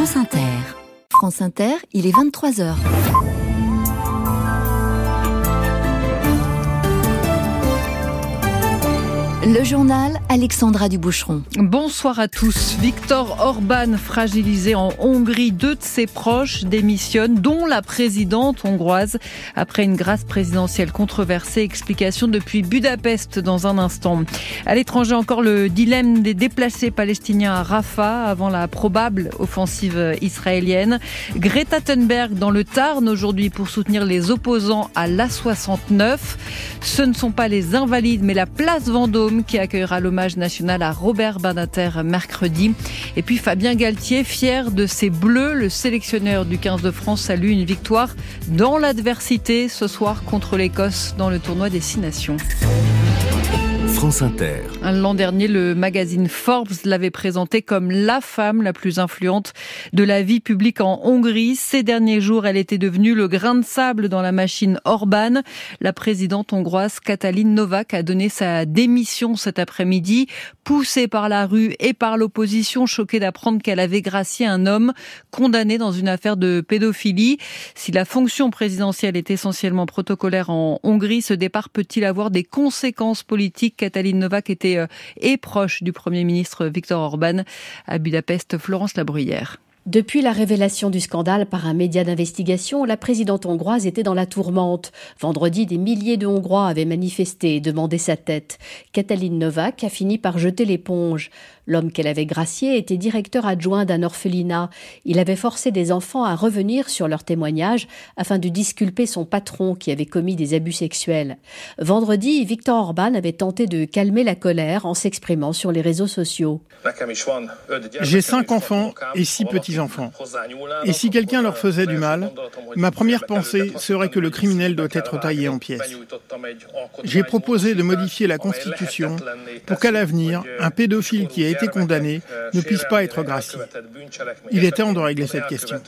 France Inter. France Inter, il est 23h. Le journal Alexandra Duboucheron. Bonsoir à tous. Victor Orban, fragilisé en Hongrie, deux de ses proches démissionnent, dont la présidente hongroise, après une grâce présidentielle controversée. Explication depuis Budapest dans un instant. À l'étranger, encore le dilemme des déplacés palestiniens à Rafah avant la probable offensive israélienne. Greta Thunberg dans le Tarn aujourd'hui pour soutenir les opposants à l'A69. Ce ne sont pas les invalides, mais la place Vendôme qui accueillera l'hommage national à Robert Banater mercredi. Et puis Fabien Galtier, fier de ses bleus, le sélectionneur du 15 de France salue une victoire dans l'adversité ce soir contre l'Écosse dans le tournoi des Six Nations. France. L'an dernier, le magazine Forbes l'avait présentée comme la femme la plus influente de la vie publique en Hongrie. Ces derniers jours, elle était devenue le grain de sable dans la machine Orban. La présidente hongroise Katalin Novak a donné sa démission cet après-midi, poussée par la rue et par l'opposition, choquée d'apprendre qu'elle avait gracié un homme condamné dans une affaire de pédophilie. Si la fonction présidentielle est essentiellement protocolaire en Hongrie, ce départ peut-il avoir des conséquences politiques Katalin Novak était euh, et proche du Premier ministre Viktor Orban. À Budapest, Florence Labruyère. Depuis la révélation du scandale par un média d'investigation, la présidente hongroise était dans la tourmente. Vendredi, des milliers de Hongrois avaient manifesté et demandé sa tête. Katalin Novak a fini par jeter l'éponge. L'homme qu'elle avait gracié était directeur adjoint d'un orphelinat. Il avait forcé des enfants à revenir sur leur témoignage afin de disculper son patron qui avait commis des abus sexuels. Vendredi, Victor Orban avait tenté de calmer la colère en s'exprimant sur les réseaux sociaux. J'ai cinq enfants et six petits-enfants. Et si quelqu'un leur faisait du mal, ma première pensée serait que le criminel doit être taillé en pièces. J'ai proposé de modifier la Constitution pour qu'à l'avenir, un pédophile qui a été condamné ne puisse pas être gracié. Il est temps de régler cette question.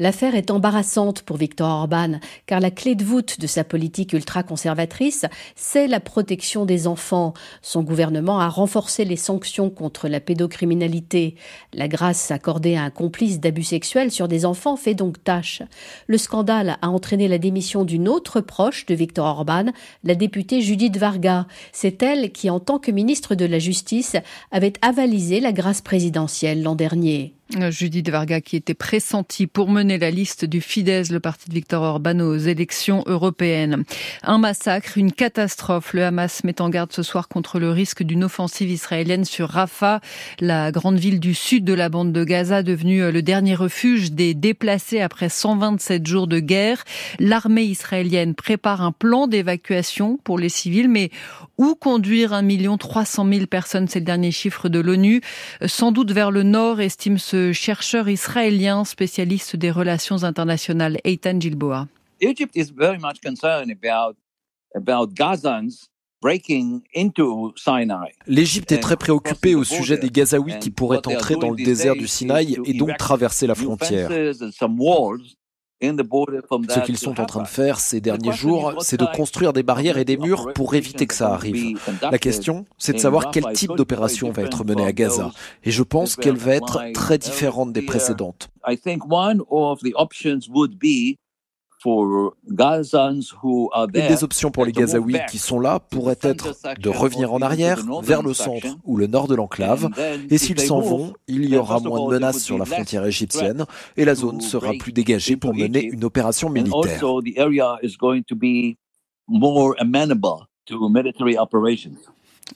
L'affaire est embarrassante pour Viktor Orban, car la clé de voûte de sa politique ultra-conservatrice, c'est la protection des enfants. Son gouvernement a renforcé les sanctions contre la pédocriminalité. La grâce accordée à un complice d'abus sexuels sur des enfants fait donc tâche. Le scandale a entraîné la démission d'une autre proche de Viktor Orban, la députée Judith Varga. C'est elle qui, en tant que ministre de la Justice, avait avalisé la grâce présidentielle l'an dernier. Judith Varga qui était pressentie pour mener la liste du Fidesz, le parti de Viktor Orban, aux élections européennes. Un massacre, une catastrophe. Le Hamas met en garde ce soir contre le risque d'une offensive israélienne sur Rafah, la grande ville du sud de la bande de Gaza, devenue le dernier refuge des déplacés après 127 jours de guerre. L'armée israélienne prépare un plan d'évacuation pour les civils, mais où conduire 1 300 000 personnes, c'est le dernier chiffre de l'ONU, sans doute vers le nord, estime ce chercheur israélien spécialiste des relations internationales, Eitan Gilboa. L'Égypte est très préoccupée au sujet des Gazaouis qui pourraient entrer dans le désert du Sinaï et donc traverser la frontière. Ce qu'ils sont en train de faire ces derniers jours, c'est de construire des barrières et des murs pour éviter que ça arrive. La question, c'est de savoir quel type d'opération va être menée à Gaza. Et je pense qu'elle va être très différente des précédentes. Une des options pour les Gazaouis qui sont là pourrait être de revenir en arrière vers le centre ou le nord de l'enclave. Et s'ils s'en vont, il y aura moins de menaces sur la frontière égyptienne et la zone sera plus dégagée pour mener une opération militaire.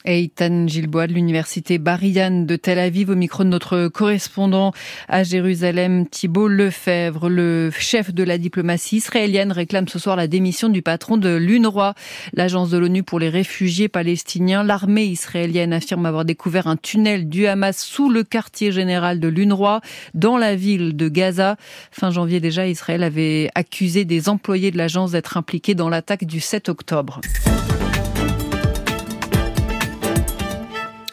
Eitan Gilbois de l'université Barian de Tel Aviv au micro de notre correspondant à Jérusalem, Thibault Lefebvre. Le chef de la diplomatie israélienne réclame ce soir la démission du patron de l'UNRWA, l'agence de l'ONU pour les réfugiés palestiniens. L'armée israélienne affirme avoir découvert un tunnel du Hamas sous le quartier général de l'UNRWA dans la ville de Gaza. Fin janvier déjà, Israël avait accusé des employés de l'agence d'être impliqués dans l'attaque du 7 octobre.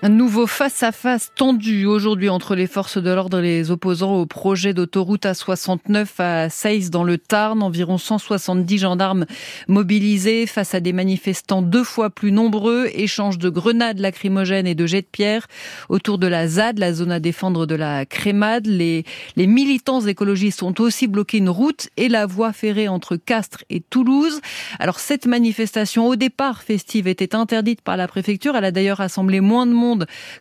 Un nouveau face-à-face tendu aujourd'hui entre les forces de l'ordre et les opposants au projet d'autoroute A69 à Seyss dans le Tarn. Environ 170 gendarmes mobilisés face à des manifestants deux fois plus nombreux. Échange de grenades lacrymogènes et de jets de pierre autour de la ZAD, la zone à défendre de la Crémade. Les, les militants écologistes ont aussi bloqué une route et la voie ferrée entre Castres et Toulouse. Alors cette manifestation au départ festive était interdite par la préfecture. Elle a d'ailleurs rassemblé moins de monde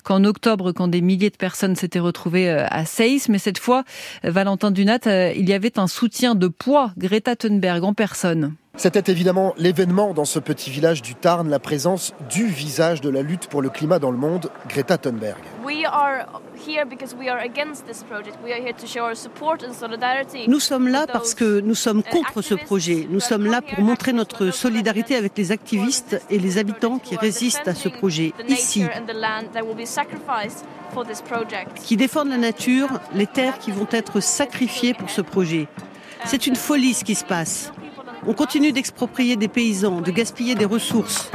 qu'en octobre, quand des milliers de personnes s'étaient retrouvées euh, à Seyss. Mais cette fois, euh, Valentin Dunat, euh, il y avait un soutien de poids, Greta Thunberg en personne. C'était évidemment l'événement dans ce petit village du Tarn, la présence du visage de la lutte pour le climat dans le monde, Greta Thunberg. Nous sommes là parce que nous sommes contre ce projet. Nous sommes là pour montrer notre solidarité avec les activistes et les habitants qui résistent à ce projet ici, qui défendent la nature, les terres qui vont être sacrifiées pour ce projet. C'est une folie ce qui se passe. On continue d'exproprier des paysans, de gaspiller des ressources.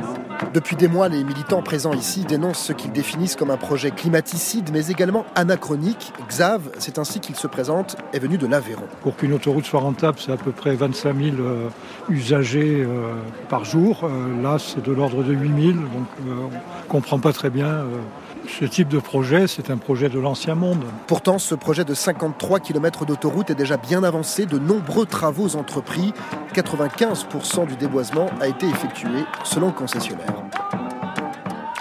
Depuis des mois, les militants présents ici dénoncent ce qu'ils définissent comme un projet climaticide, mais également anachronique. Xav, c'est ainsi qu'il se présente, est venu de l'Aveyron. Pour qu'une autoroute soit rentable, c'est à peu près 25 000 euh, usagers euh, par jour. Euh, là, c'est de l'ordre de 8 000, donc on ne comprend pas très bien ce type de projet, c'est un projet de l'ancien monde. Pourtant, ce projet de 53 km d'autoroute est déjà bien avancé. De nombreux travaux entrepris. 95% du déboisement a été effectué selon le concessionnaire.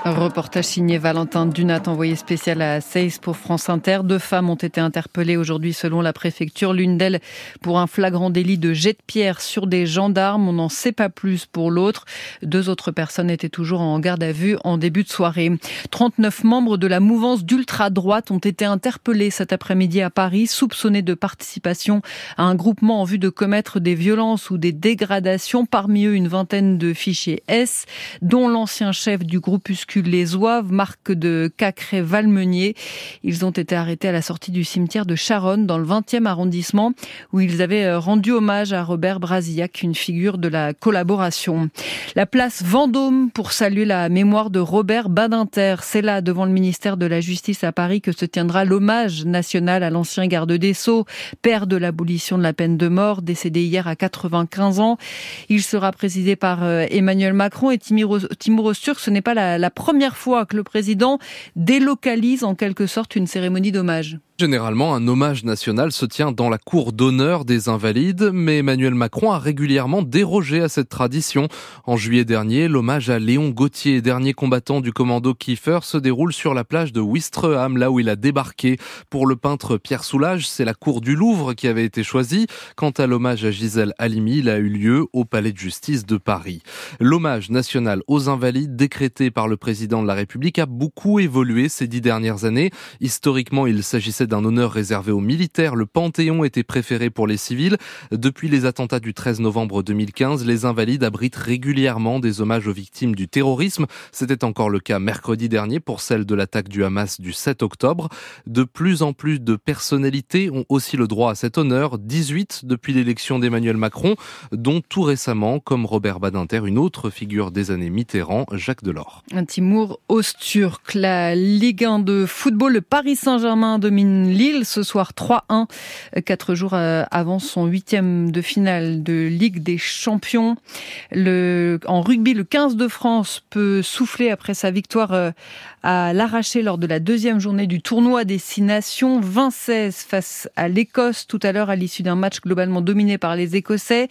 Reportage signé Valentin Dunat, envoyé spécial à Seyss pour France Inter. Deux femmes ont été interpellées aujourd'hui selon la préfecture. L'une d'elles pour un flagrant délit de jet de pierre sur des gendarmes. On n'en sait pas plus pour l'autre. Deux autres personnes étaient toujours en garde à vue en début de soirée. 39 membres de la mouvance d'ultra-droite ont été interpellés cet après-midi à Paris, soupçonnés de participation à un groupement en vue de commettre des violences ou des dégradations. Parmi eux, une vingtaine de fichiers S, dont l'ancien chef du groupuscule les Oives, marque de Cacré-Valmenier. Ils ont été arrêtés à la sortie du cimetière de Charonne, dans le 20e arrondissement, où ils avaient euh, rendu hommage à Robert Brasillac, une figure de la collaboration. La place Vendôme pour saluer la mémoire de Robert Badinter. C'est là, devant le ministère de la Justice à Paris, que se tiendra l'hommage national à l'ancien garde des Sceaux, père de l'abolition de la peine de mort, décédé hier à 95 ans. Il sera présidé par euh, Emmanuel Macron et Timur Osturk. Ce n'est pas la, la première fois que le président délocalise en quelque sorte une cérémonie d'hommage. Généralement, un hommage national se tient dans la cour d'honneur des invalides, mais Emmanuel Macron a régulièrement dérogé à cette tradition. En juillet dernier, l'hommage à Léon Gauthier, dernier combattant du commando Kiefer, se déroule sur la plage de Wistreham, là où il a débarqué. Pour le peintre Pierre Soulages, c'est la cour du Louvre qui avait été choisie. Quant à l'hommage à Gisèle Halimi, il a eu lieu au Palais de justice de Paris. L'hommage national aux invalides décrété par le président de la République a beaucoup évolué ces dix dernières années. Historiquement, il s'agissait d'un honneur réservé aux militaires. Le Panthéon était préféré pour les civils. Depuis les attentats du 13 novembre 2015, les Invalides abritent régulièrement des hommages aux victimes du terrorisme. C'était encore le cas mercredi dernier pour celle de l'attaque du Hamas du 7 octobre. De plus en plus de personnalités ont aussi le droit à cet honneur. 18 depuis l'élection d'Emmanuel Macron, dont tout récemment, comme Robert Badinter, une autre figure des années Mitterrand, Jacques Delors. Un Timour Osturk, la Ligue 1 de football, le Paris Saint-Germain domine Lille ce soir 3-1, quatre jours euh, avant son huitième de finale de Ligue des Champions. En rugby, le 15 de France peut souffler après sa victoire euh, à l'arraché lors de la deuxième journée du tournoi des Six Nations, 20-16 face à l'Écosse tout à l'heure à l'issue d'un match globalement dominé par les Écossais.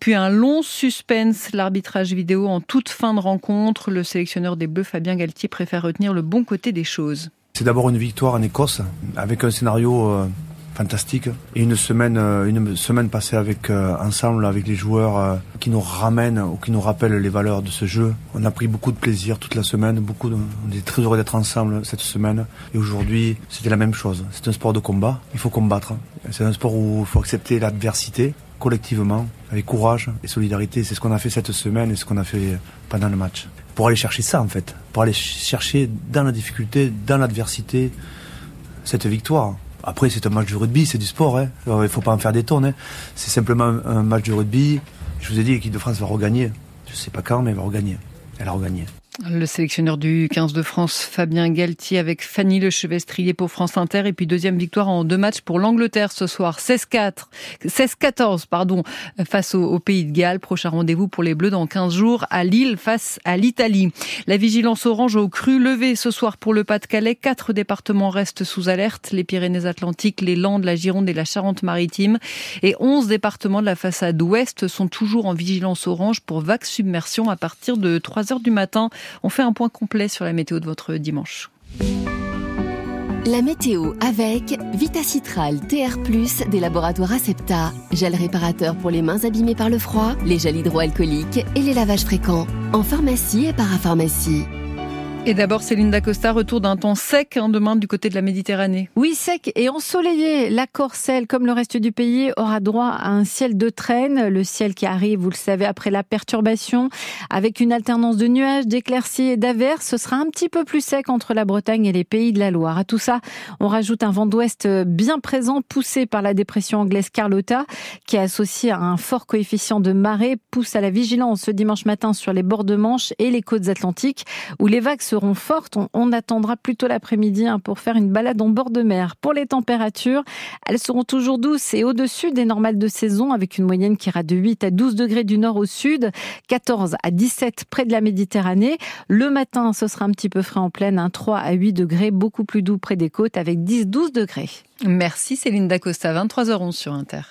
Puis un long suspense, l'arbitrage vidéo en toute fin de rencontre. Le sélectionneur des Bleus, Fabien Galtier, préfère retenir le bon côté des choses. C'est d'abord une victoire en Écosse avec un scénario euh, fantastique et une semaine euh, une semaine passée avec euh, ensemble avec les joueurs qui nous ramènent ou qui nous rappellent les valeurs de ce jeu. On a pris beaucoup de plaisir toute la semaine, beaucoup de, on est très heureux d'être ensemble cette semaine et aujourd'hui, c'était la même chose. C'est un sport de combat, il faut combattre. C'est un sport où il faut accepter l'adversité collectivement avec courage et solidarité, c'est ce qu'on a fait cette semaine et ce qu'on a fait pendant le match pour aller chercher ça en fait, pour aller chercher dans la difficulté, dans l'adversité, cette victoire. Après, c'est un match de rugby, c'est du sport. Hein. il ne faut pas en faire des tonnes. Hein. C'est simplement un match de rugby. Je vous ai dit, l'équipe de France va regagner. Je ne sais pas quand, mais elle va regagner. Elle a regagné. Le sélectionneur du 15 de France, Fabien Galtier, avec Fanny Lechevestrier pour France Inter. Et puis deuxième victoire en deux matchs pour l'Angleterre ce soir. 16-4, 16-14, pardon, face au, Pays de Galles. Prochain rendez-vous pour les Bleus dans 15 jours à Lille face à l'Italie. La vigilance orange au cru levée ce soir pour le Pas-de-Calais. Quatre départements restent sous alerte. Les Pyrénées-Atlantiques, les Landes, la Gironde et la Charente-Maritime. Et 11 départements de la façade ouest sont toujours en vigilance orange pour vague submersion à partir de 3 heures du matin. On fait un point complet sur la météo de votre dimanche. La météo avec Vitacitral TR+, des laboratoires Acepta, gel réparateur pour les mains abîmées par le froid, les gels hydroalcooliques et les lavages fréquents, en pharmacie et parapharmacie. Et d'abord, Céline Dacosta, retour d'un temps sec hein, demain du côté de la Méditerranée. Oui, sec et ensoleillé. La Corcelle, comme le reste du pays, aura droit à un ciel de traîne. Le ciel qui arrive, vous le savez, après la perturbation, avec une alternance de nuages, d'éclaircies et d'averses. Ce sera un petit peu plus sec entre la Bretagne et les pays de la Loire. À tout ça, on rajoute un vent d'ouest bien présent, poussé par la dépression anglaise Carlotta, qui est associée à un fort coefficient de marée, pousse à la vigilance ce dimanche matin sur les bords de Manche et les côtes atlantiques, où les vagues seront fortes. On, attendra plutôt l'après-midi hein, pour faire une balade en bord de mer. Pour les températures, elles seront toujours douces et au-dessus des normales de saison avec une moyenne qui ira de 8 à 12 degrés du nord au sud, 14 à 17 près de la Méditerranée. Le matin, ce sera un petit peu frais en pleine, un 3 à 8 degrés, beaucoup plus doux près des côtes avec 10-12 degrés. Merci Céline Dacosta, 23h11 sur Inter.